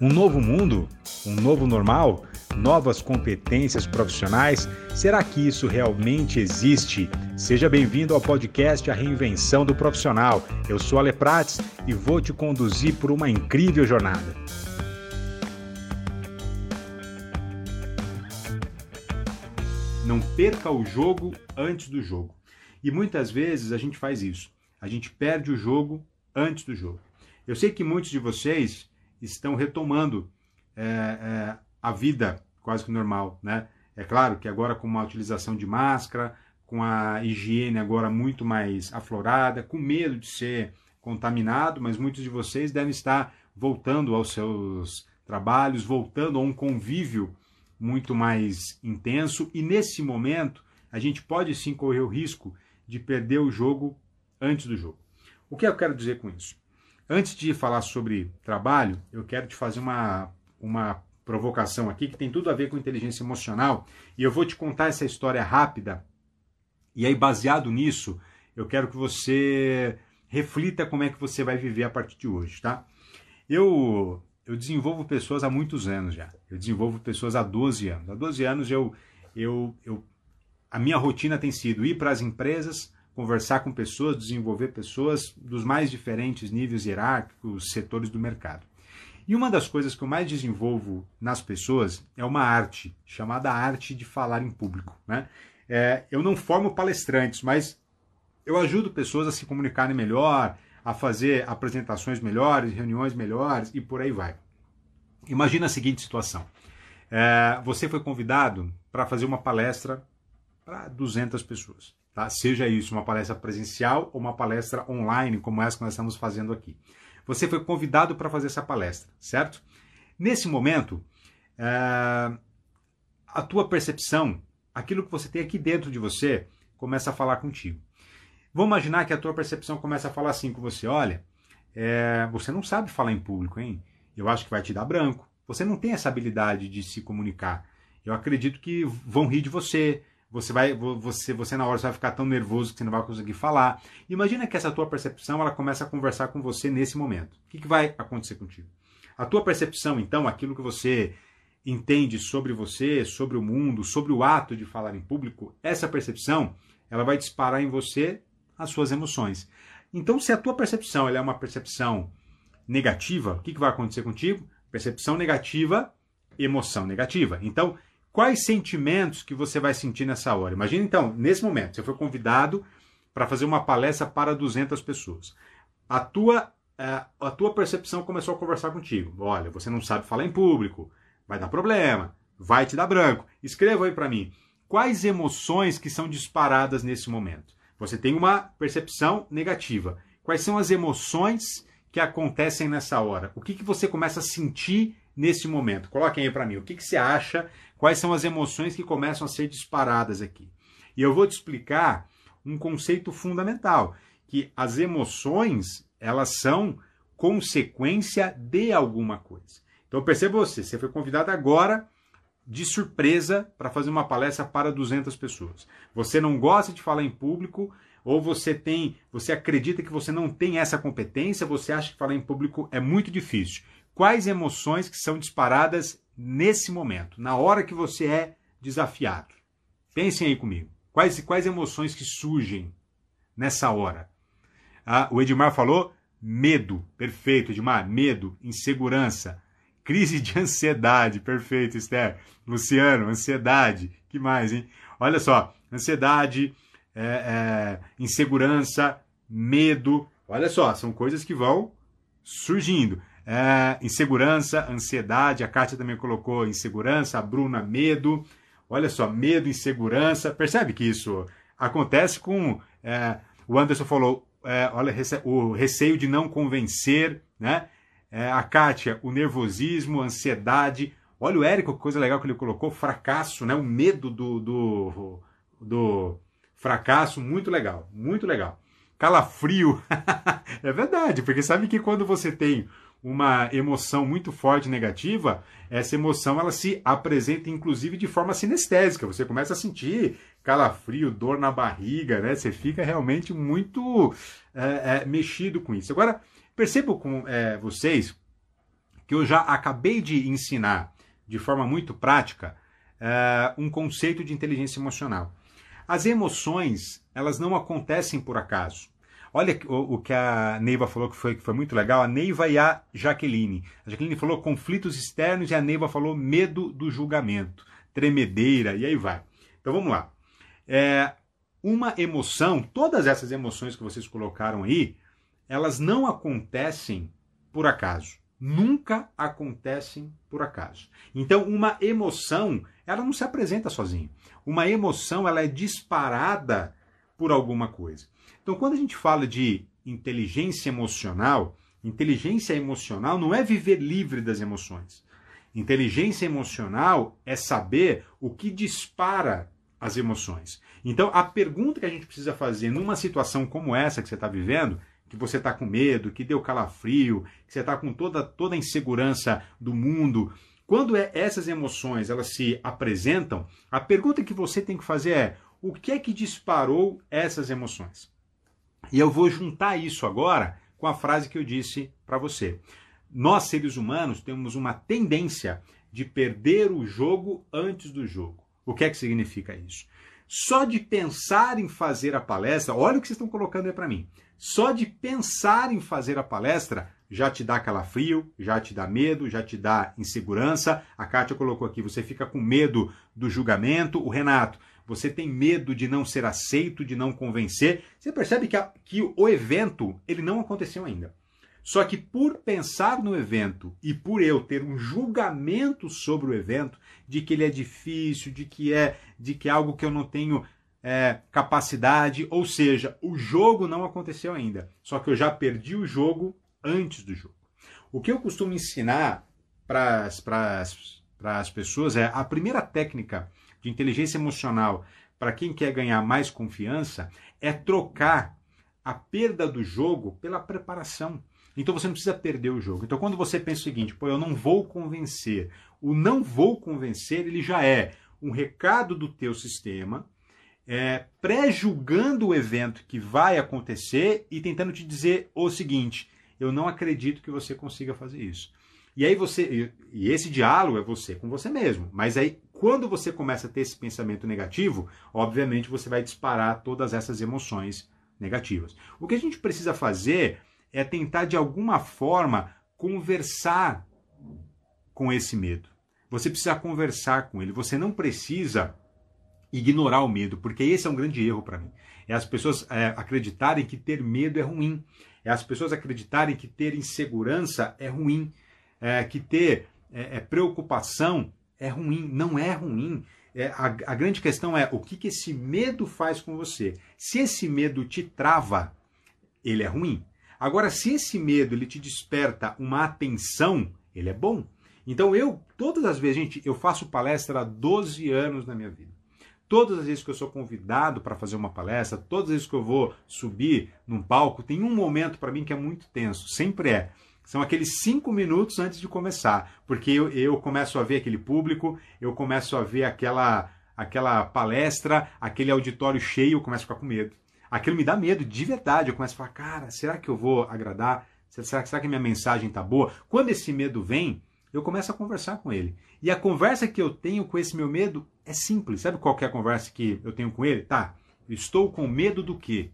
Um novo mundo? Um novo normal? Novas competências profissionais? Será que isso realmente existe? Seja bem-vindo ao podcast A Reinvenção do Profissional. Eu sou Ale Prates e vou te conduzir por uma incrível jornada. Não perca o jogo antes do jogo. E muitas vezes a gente faz isso. A gente perde o jogo antes do jogo. Eu sei que muitos de vocês estão retomando é, é, a vida quase que normal, né? É claro que agora com uma utilização de máscara, com a higiene agora muito mais aflorada, com medo de ser contaminado, mas muitos de vocês devem estar voltando aos seus trabalhos, voltando a um convívio muito mais intenso e nesse momento a gente pode sim correr o risco de perder o jogo antes do jogo. O que eu quero dizer com isso? Antes de falar sobre trabalho, eu quero te fazer uma, uma provocação aqui que tem tudo a ver com inteligência emocional e eu vou te contar essa história rápida. E aí, baseado nisso, eu quero que você reflita como é que você vai viver a partir de hoje, tá? Eu, eu desenvolvo pessoas há muitos anos já. Eu desenvolvo pessoas há 12 anos. Há 12 anos eu, eu, eu a minha rotina tem sido ir para as empresas, conversar com pessoas, desenvolver pessoas dos mais diferentes níveis hierárquicos, setores do mercado. E uma das coisas que eu mais desenvolvo nas pessoas é uma arte, chamada arte de falar em público. Né? É, eu não formo palestrantes, mas eu ajudo pessoas a se comunicarem melhor, a fazer apresentações melhores, reuniões melhores e por aí vai. Imagina a seguinte situação: é, você foi convidado para fazer uma palestra para 200 pessoas. Tá? Seja isso uma palestra presencial ou uma palestra online, como essa que nós estamos fazendo aqui. Você foi convidado para fazer essa palestra, certo? Nesse momento, é, a tua percepção, aquilo que você tem aqui dentro de você, começa a falar contigo. Vamos imaginar que a tua percepção começa a falar assim com você: olha, é, você não sabe falar em público, hein? Eu acho que vai te dar branco. Você não tem essa habilidade de se comunicar. Eu acredito que vão rir de você, você vai você você na hora vai ficar tão nervoso que você não vai conseguir falar. Imagina que essa tua percepção ela começa a conversar com você nesse momento. O que, que vai acontecer contigo? A tua percepção, então, aquilo que você entende sobre você, sobre o mundo, sobre o ato de falar em público, essa percepção, ela vai disparar em você as suas emoções. Então, se a tua percepção é uma percepção negativa, o que, que vai acontecer contigo? Percepção negativa, emoção negativa. Então, Quais sentimentos que você vai sentir nessa hora? Imagina então, nesse momento, você foi convidado para fazer uma palestra para 200 pessoas. A tua, é, a tua percepção começou a conversar contigo. Olha, você não sabe falar em público, vai dar problema, vai te dar branco. Escreva aí para mim. Quais emoções que são disparadas nesse momento? Você tem uma percepção negativa. Quais são as emoções que acontecem nessa hora? O que, que você começa a sentir nesse momento? Coloquem aí para mim. O que, que você acha quais são as emoções que começam a ser disparadas aqui. E eu vou te explicar um conceito fundamental, que as emoções, elas são consequência de alguma coisa. Então perceba você, você foi convidado agora de surpresa para fazer uma palestra para 200 pessoas. Você não gosta de falar em público, ou você tem, você acredita que você não tem essa competência, você acha que falar em público é muito difícil. Quais emoções que são disparadas nesse momento, na hora que você é desafiado. Pensem aí comigo. Quais, quais emoções que surgem nessa hora? Ah, o Edmar falou medo. Perfeito, Edmar. Medo, insegurança, crise de ansiedade. Perfeito, Esther. Luciano, ansiedade. Que mais, hein? Olha só, ansiedade, é, é, insegurança, medo. Olha só, são coisas que vão surgindo. É, insegurança, ansiedade, a Kátia também colocou insegurança, a Bruna, medo. Olha só, medo, insegurança. Percebe que isso acontece com. É, o Anderson falou, é, olha, o receio de não convencer, né? É, a Kátia, o nervosismo, ansiedade. Olha o Érico, que coisa legal que ele colocou, fracasso, né? O medo do, do, do fracasso, muito legal, muito legal. Calafrio, é verdade, porque sabe que quando você tem uma emoção muito forte negativa, essa emoção ela se apresenta inclusive de forma sinestésica. Você começa a sentir calafrio, dor na barriga, né? Você fica realmente muito é, é, mexido com isso. Agora, percebo com é, vocês que eu já acabei de ensinar de forma muito prática é, um conceito de inteligência emocional. As emoções, elas não acontecem por acaso. Olha o, o, que a Neiva falou que foi, que foi muito legal, a Neiva e a Jaqueline. A Jaqueline falou conflitos externos e a Neiva falou medo do julgamento, tremedeira, e aí vai. Então vamos lá. É, uma emoção, todas essas emoções que vocês colocaram aí, elas não acontecem por acaso. Nunca acontecem por acaso. Então, uma emoção, ela não se apresenta sozinha. Uma emoção, ela é disparada por alguma coisa. Então, quando a gente fala de inteligência emocional, inteligência emocional não é viver livre das emoções. Inteligência emocional é saber o que dispara as emoções. Então, a pergunta que a gente precisa fazer numa situação como essa que você está vivendo, que você está com medo, que deu calafrio, que você está com toda, toda a insegurança do mundo, quando é, essas emoções elas se apresentam, a pergunta que você tem que fazer é: o que é que disparou essas emoções? E eu vou juntar isso agora com a frase que eu disse para você. Nós, seres humanos, temos uma tendência de perder o jogo antes do jogo. O que é que significa isso? Só de pensar em fazer a palestra, olha o que vocês estão colocando aí para mim. Só de pensar em fazer a palestra já te dá calafrio, já te dá medo, já te dá insegurança. A Kátia colocou aqui, você fica com medo do julgamento. O Renato, você tem medo de não ser aceito, de não convencer. Você percebe que, a, que o evento ele não aconteceu ainda. Só que por pensar no evento e por eu ter um julgamento sobre o evento, de que ele é difícil, de que é, de que é algo que eu não tenho é, capacidade, ou seja, o jogo não aconteceu ainda. Só que eu já perdi o jogo antes do jogo. O que eu costumo ensinar para as pessoas é a primeira técnica de inteligência emocional para quem quer ganhar mais confiança é trocar a perda do jogo pela preparação. Então você não precisa perder o jogo. Então quando você pensa o seguinte, pô, eu não vou convencer, o não vou convencer, ele já é um recado do teu sistema, é, pré-julgando o evento que vai acontecer e tentando te dizer o seguinte: eu não acredito que você consiga fazer isso. E aí você, e esse diálogo é você com você mesmo. Mas aí, quando você começa a ter esse pensamento negativo, obviamente você vai disparar todas essas emoções negativas. O que a gente precisa fazer é tentar de alguma forma conversar com esse medo. Você precisa conversar com ele. Você não precisa ignorar o medo, porque esse é um grande erro para mim. É as pessoas é, acreditarem que ter medo é ruim. É as pessoas acreditarem que ter insegurança é ruim. É, que ter é, é preocupação é ruim. Não é ruim. É, a, a, grande questão é o que, que esse medo faz com você. Se esse medo te trava, ele é ruim. Agora, se esse medo ele te desperta uma atenção, ele é bom. Então eu, todas as vezes, gente, eu faço palestra há 12 anos na minha vida. Todas as vezes que eu sou convidado para fazer uma palestra, todas as vezes que eu vou subir num palco, tem um momento para mim que é muito tenso. Sempre é. São aqueles cinco minutos antes de começar. Porque eu, eu começo a ver aquele público, eu começo a ver aquela, aquela palestra, aquele auditório cheio, eu começo a ficar com medo aquilo me dá medo de verdade. Eu começo a falar, cara, será que eu vou agradar? Será, será que minha mensagem tá boa? Quando esse medo vem, eu começo a conversar com ele. E a conversa que eu tenho com esse meu medo é simples. Sabe qual é a conversa que eu tenho com ele? Tá, estou com medo do quê?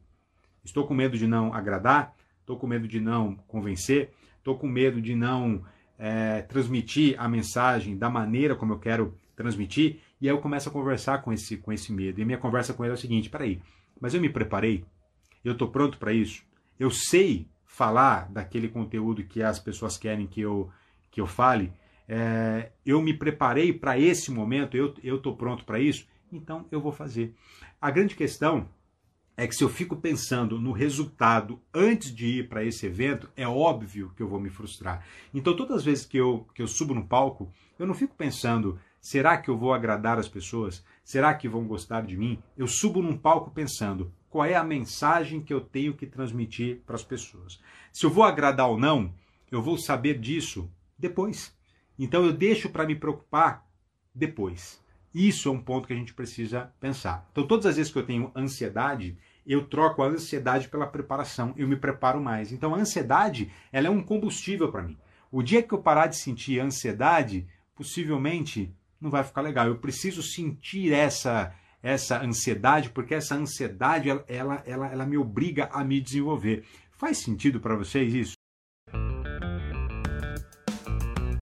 Estou com medo de não agradar? Estou com medo de não convencer? Estou com medo de não é, transmitir a mensagem da maneira como eu quero transmitir? E aí eu começo a conversar com esse, com esse medo. E minha conversa com ele é o seguinte: peraí, mas eu me preparei? Eu estou pronto para isso? Eu sei falar daquele conteúdo que as pessoas querem que eu, que eu fale? É, eu me preparei para esse momento? Eu estou pronto para isso? Então eu vou fazer. A grande questão é que se eu fico pensando no resultado antes de ir para esse evento, é óbvio que eu vou me frustrar. Então, todas as vezes que eu, que eu subo no palco, eu não fico pensando, será que eu vou agradar as pessoas? Será que vão gostar de mim? Eu subo num palco pensando qual é a mensagem que eu tenho que transmitir para as pessoas. Se eu vou agradar ou não, eu vou saber disso depois. Então eu deixo para me preocupar depois. Isso é um ponto que a gente precisa pensar. Então todas as vezes que eu tenho ansiedade, eu troco a ansiedade pela preparação, eu me preparo mais. Então a ansiedade, ela é um combustível para mim. O dia que eu parar de sentir ansiedade, possivelmente não vai ficar legal. Eu preciso sentir essa essa ansiedade, porque essa ansiedade ela, ela, ela, ela me obriga a me desenvolver. Faz sentido para vocês isso?